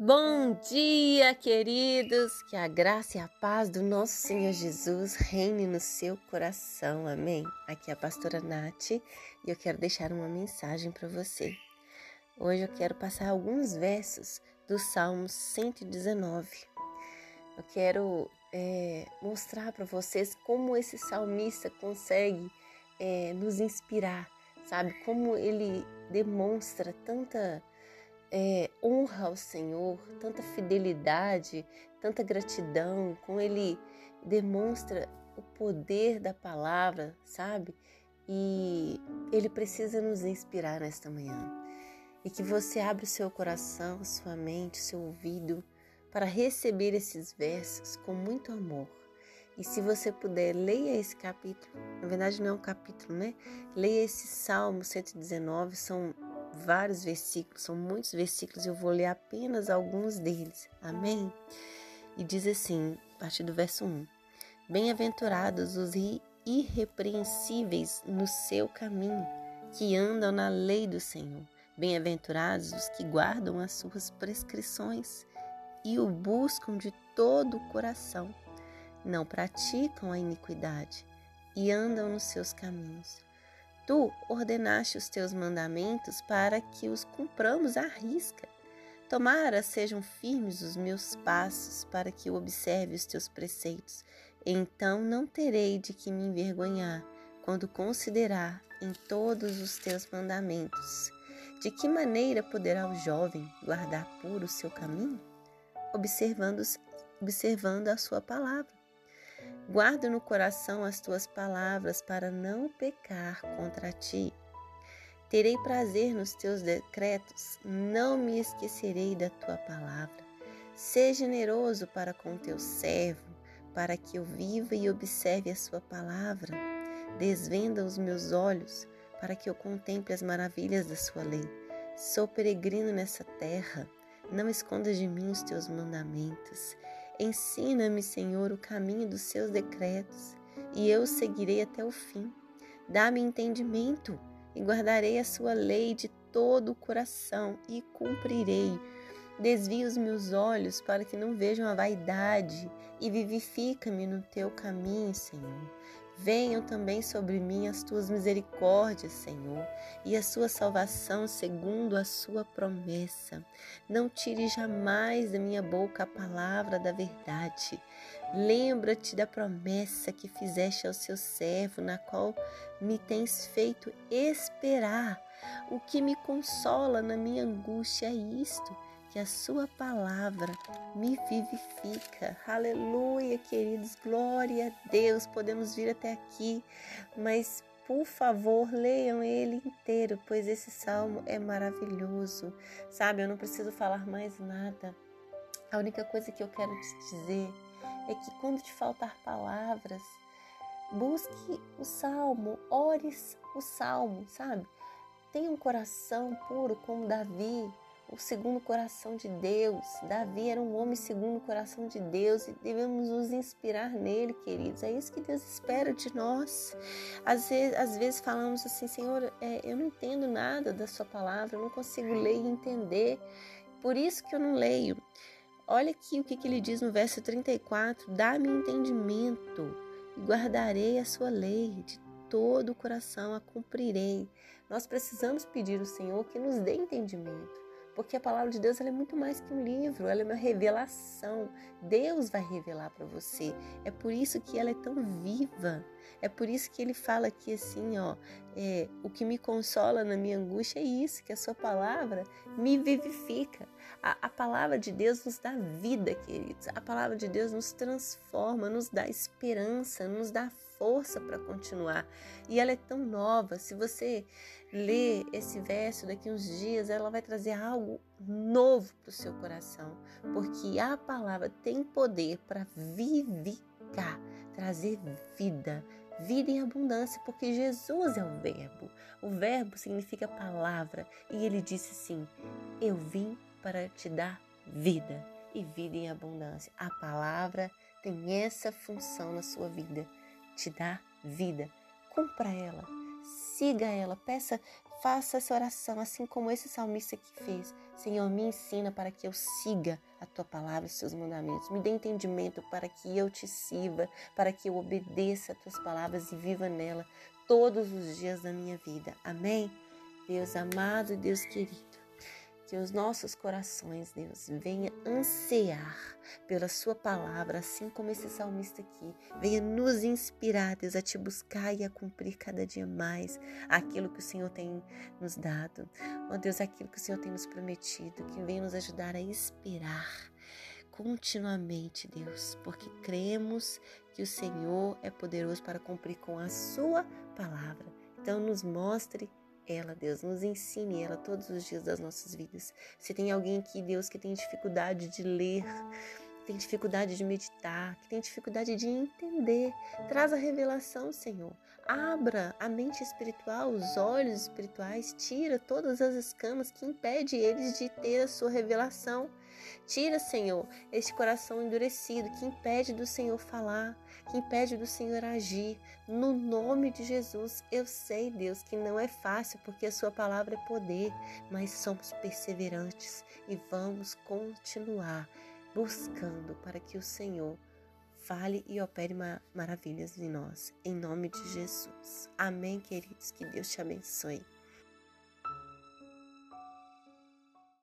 Bom dia, queridos! Que a graça e a paz do nosso Senhor Jesus reine no seu coração, amém? Aqui é a pastora Nath e eu quero deixar uma mensagem para você. Hoje eu quero passar alguns versos do Salmo 119. Eu quero é, mostrar para vocês como esse salmista consegue é, nos inspirar, sabe? Como ele demonstra tanta é, honra ao Senhor, tanta fidelidade, tanta gratidão, como ele demonstra o poder da palavra, sabe? E ele precisa nos inspirar nesta manhã. E que você abra o seu coração, sua mente, seu ouvido para receber esses versos com muito amor. E se você puder, leia esse capítulo. Na verdade, não é um capítulo, né? Leia esse Salmo 119, são vários versículos, são muitos versículos, eu vou ler apenas alguns deles. Amém? E diz assim, a partir do verso 1: Bem-aventurados os irrepreensíveis no seu caminho, que andam na lei do Senhor. Bem-aventurados os que guardam as suas prescrições e o buscam de todo o coração. Não praticam a iniquidade e andam nos seus caminhos. Tu ordenaste os teus mandamentos para que os cumpramos à risca. Tomara sejam firmes os meus passos para que eu observe os teus preceitos. Então não terei de que me envergonhar quando considerar em todos os teus mandamentos. De que maneira poderá o jovem guardar puro o seu caminho? Observando, observando a sua palavra. Guardo no coração as tuas palavras para não pecar contra ti. Terei prazer nos teus decretos, não me esquecerei da tua palavra. Seja generoso para com teu servo, para que eu viva e observe a sua palavra. Desvenda os meus olhos, para que eu contemple as maravilhas da sua lei. Sou peregrino nessa terra, não escondas de mim os teus mandamentos. Ensina-me, Senhor, o caminho dos seus decretos, e eu seguirei até o fim. Dá-me entendimento, e guardarei a sua lei de todo o coração, e cumprirei. Desvia os meus olhos para que não vejam a vaidade, e vivifica-me no teu caminho, Senhor. Venham também sobre mim as tuas misericórdias, Senhor, e a sua salvação segundo a sua promessa. Não tire jamais da minha boca a palavra da verdade. Lembra-te da promessa que fizeste ao seu servo, na qual me tens feito esperar. O que me consola na minha angústia é isto que a sua palavra me vivifica. Aleluia, queridos, glória a Deus. Podemos vir até aqui, mas por favor, leiam ele inteiro, pois esse salmo é maravilhoso. Sabe, eu não preciso falar mais nada. A única coisa que eu quero te dizer é que quando te faltar palavras, busque o salmo, ores o salmo, sabe? Tenha um coração puro como Davi, o segundo coração de Deus. Davi era um homem segundo o coração de Deus e devemos nos inspirar nele, queridos. É isso que Deus espera de nós. Às vezes, às vezes falamos assim, Senhor, é, eu não entendo nada da Sua palavra, eu não consigo ler e entender, por isso que eu não leio. Olha aqui o que, que ele diz no verso 34: Dá-me entendimento e guardarei a Sua lei de todo o coração, a cumprirei. Nós precisamos pedir ao Senhor que nos dê entendimento porque a palavra de Deus é muito mais que um livro, ela é uma revelação. Deus vai revelar para você. É por isso que ela é tão viva. É por isso que ele fala aqui assim, ó, é, o que me consola na minha angústia é isso, que a sua palavra me vivifica. A, a palavra de Deus nos dá vida, queridos. A palavra de Deus nos transforma, nos dá esperança, nos dá força para continuar. E ela é tão nova. Se você ler esse verso daqui uns dias, ela vai trazer algo novo para o seu coração, porque a palavra tem poder para vivificar, trazer vida, vida em abundância, porque Jesus é o Verbo. O Verbo significa palavra e ele disse assim: Eu vim para te dar vida e vida em abundância. A palavra tem essa função na sua vida te dá vida. Cumpra ela, siga ela, peça, faça essa oração, assim como esse salmista que fez. Senhor, me ensina para que eu siga a tua palavra, os teus mandamentos. Me dê entendimento para que eu te sirva, para que eu obedeça as tuas palavras e viva nela todos os dias da minha vida. Amém? Deus amado, Deus querido. Que os nossos corações, Deus, venha ansiar pela Sua palavra, assim como esse salmista aqui. Venha nos inspirar, Deus, a te buscar e a cumprir cada dia mais aquilo que o Senhor tem nos dado. Ó oh, Deus, aquilo que o Senhor tem nos prometido, que venha nos ajudar a esperar continuamente, Deus, porque cremos que o Senhor é poderoso para cumprir com a Sua palavra. Então, nos mostre ela, Deus. Nos ensine ela todos os dias das nossas vidas. Se tem alguém aqui, Deus, que tem dificuldade de ler, que tem dificuldade de meditar, que tem dificuldade de entender, traz a revelação, Senhor. Abra a mente espiritual, os olhos espirituais, tira todas as escamas que impedem eles de ter a sua revelação. Tira, Senhor, este coração endurecido que impede do Senhor falar, que impede do Senhor agir. No nome de Jesus, eu sei, Deus, que não é fácil porque a Sua palavra é poder, mas somos perseverantes e vamos continuar buscando para que o Senhor fale e opere maravilhas em nós. Em nome de Jesus. Amém, queridos. Que Deus te abençoe.